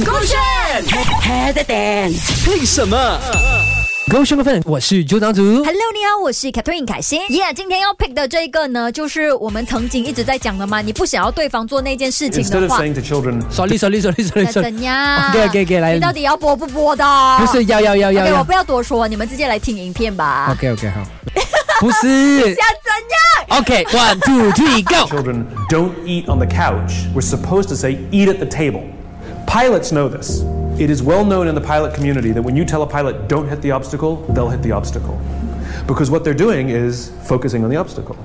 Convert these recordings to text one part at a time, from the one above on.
勾选 head and 为什么？各位兄弟们，我是组长组。Hello，你好，我是 Catherine 凯欣。Yeah，今天要 pick 的这个呢，就是我们曾经一直在讲的嘛，你不想要对方做那件事情 Instead 的 of 话，saying to children, sorry sorry sorry sorry, sorry. 怎样？给给给来你到底要播不播的？不是要要要要 OK，我不要多说，你们直接来听影片吧。，OK OK 好，不是想怎样？，OK one two three go。children don't eat on the couch, we're supposed to say, eat at the table. Pilots know this. It is well known in the pilot community that when you tell a pilot, don't hit the obstacle, they'll hit the obstacle. Because what they're doing is focusing on the obstacle.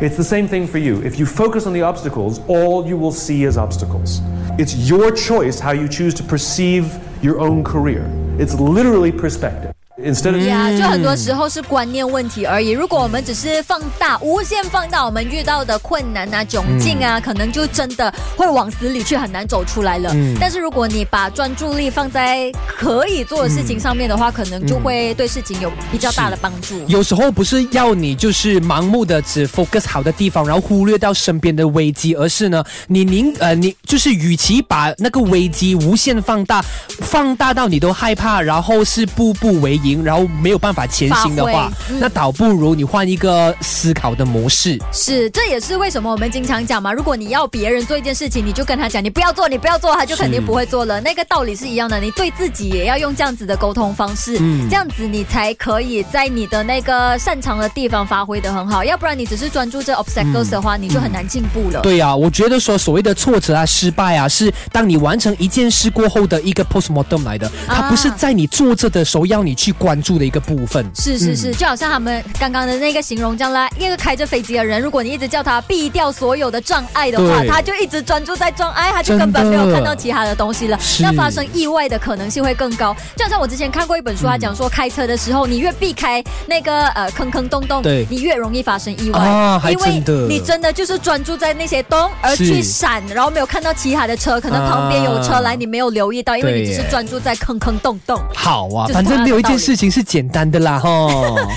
It's the same thing for you. If you focus on the obstacles, all you will see is obstacles. It's your choice how you choose to perceive your own career. It's literally perspective. Instead of 呀就很多时候是观念问题而已。如果我们只是放大、无限放大我们遇到的困难啊、窘境啊，可能就真的会往死里去，很难走出来了。但是如果你把专注力放在可以做的事情上面的话，可能就会对事情有比较大的帮助。有时候不是要你就是盲目的只 focus 好的地方，然后忽略掉身边的危机，而是呢，你宁呃你就是与其把那个危机无限放大，放大到你都害怕，然后是步步为营，然后没有办法前行的话，嗯那倒不如你换一个思考的模式。是，这也是为什么我们经常讲嘛，如果你要别人做一件事情，你就跟他讲，你不要做，你不要做，他就肯定不会做了。那个道理是一样的，你对自己也要用这样子的沟通方式，嗯这样子你才可以在你的那个擅长的地方发挥的很好。要不然你只是专注这 obstacles 的话，你就很难进步了。对啊，我觉得说所谓的挫折啊、失败啊，是当你完成一件事过后的一个 postmortem 来的，它不是在你做着的时候要你去关注的一个部分。是是是，就好像他们刚刚的那个形容这样啦，一个开着飞机的人，如果你一直叫他避掉所有的障碍的话，他就一直专注在障碍，他就根本没有看到其他的东西了，那发生意外的可能性会更高。就好像我之前看过一本书，他讲说开车的时候，你越避开那个呃坑坑洞洞对，你越容易发生意外，啊还因为你真的就是专注在那些洞而去闪，然后没有看到其他的车，可能旁边有车来，啊你没有留意到，因为你只是专注在坑坑洞洞。好啊，就是反正没有一件同样的道理事情是简单的啦，哈。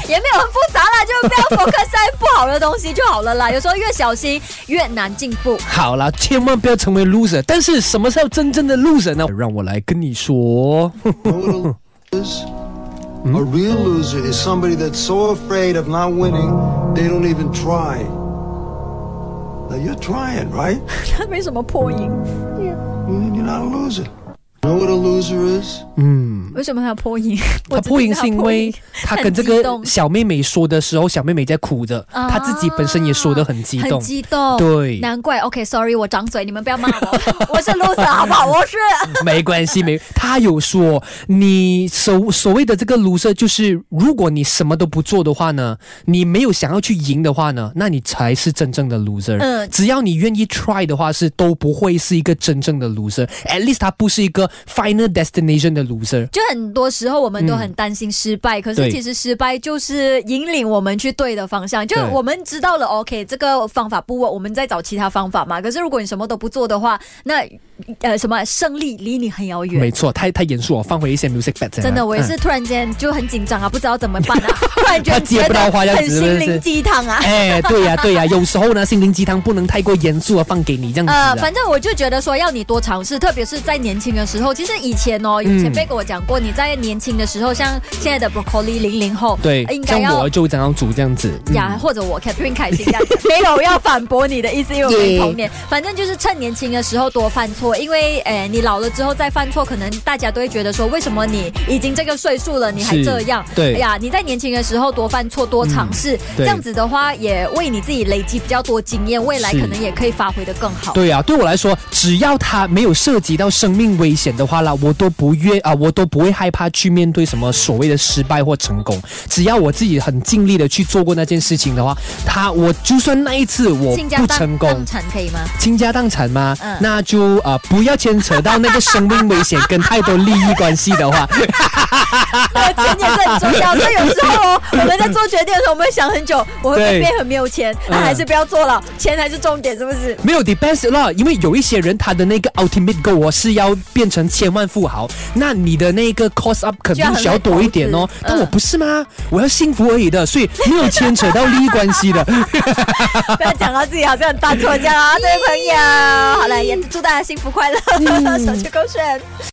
也没有很复杂啦，就不要 focus 在不好的东西就好了啦。有时候越小心越难进步。好啦，千万不要成为 loser。但是什么叫真正的 loser 呢？让我来跟你说。a real loser is somebody that's so afraid of not winning, they don't even try. Now you're trying, right? 他没什么破音，Well, You're not a loser. Know what a loser is? 为什么他要破音？他破音是因为他跟这个小妹妹说的时候，小妹妹在哭着，啊他自己本身也说的很激动很。激动，对难怪。OK，Sorry，、我长嘴，你们不要骂我，我是 loser 好不是。没关系，没。他有说，你所所谓的这个 loser，就是如果你什么都不做的话呢，你没有想要去赢的话呢，那你才是真正的 loser。嗯只要你愿意 try 的话，是都不会是一个真正的 loser。At least 他不是一个 final destination 的 loser。就很多时候我们都很担心失败，可是其实失败就是引领我们去对的方向。就我们知道了，OK，这个方法不我们再找其他方法嘛。可是如果你什么都不做的话，那呃什么胜利离你很遥远。没错，太太严肃了，放回一些 music bed 真的，我也是突然间就很紧张啊，不知道怎么办啊，突然间他接不到话这样很心灵鸡汤啊。哎，对呀、对呀、有时候呢，心灵鸡汤不能太过严肃的放给你这样子呃，反正我就觉得说要你多尝试，特别是在年轻的时候。其实以前哦，有前辈跟我讲过，你在年轻的时候，像现在的 broccoli 零零后，对应，该要我就这样煮这样子。嗯呀，或者我 Catherine 凯欣这样子，没有要反驳你的意思，因为我们童年，反正就是趁年轻的时候多犯错，因为诶你老了之后再犯错，可能大家都会觉得说，为什么你已经这个岁数了，你还这样？对哎呀，你在年轻的时候多犯错，多尝试，对这样子的话，也为你自己累积比较多经验，未来可能也可以发挥的更好。对啊，对我来说，只要他没有涉及到生命危险的话啦，我都不愿啊，我都不会害怕去面对什么所谓的失败或成功。只要我自己很尽力的去做过那件事情的话，他我就算那一次我不成功荡，产可以吗？倾家荡产吗？嗯那就呃不要牵扯到那个生命危险跟太多利益关系的话，呃，钱也是很重要，所以有时候哦，我们在做决定的时候，我们会想很久，我会不会对变很没有钱？那嗯还是不要做了，钱才是重点，是不是？没有 depends 啦，因为有一些人他的那个 ultimate goal 哦是要变成成千万富豪，那你的那个 cost up 肯定需要多一点哦。但我不是吗？我要幸福而已的，所以没有牵扯到利益关系的。不要讲到自己好像很大错这样啊，这位朋友。好了，也祝大家幸福快乐，手机勾选。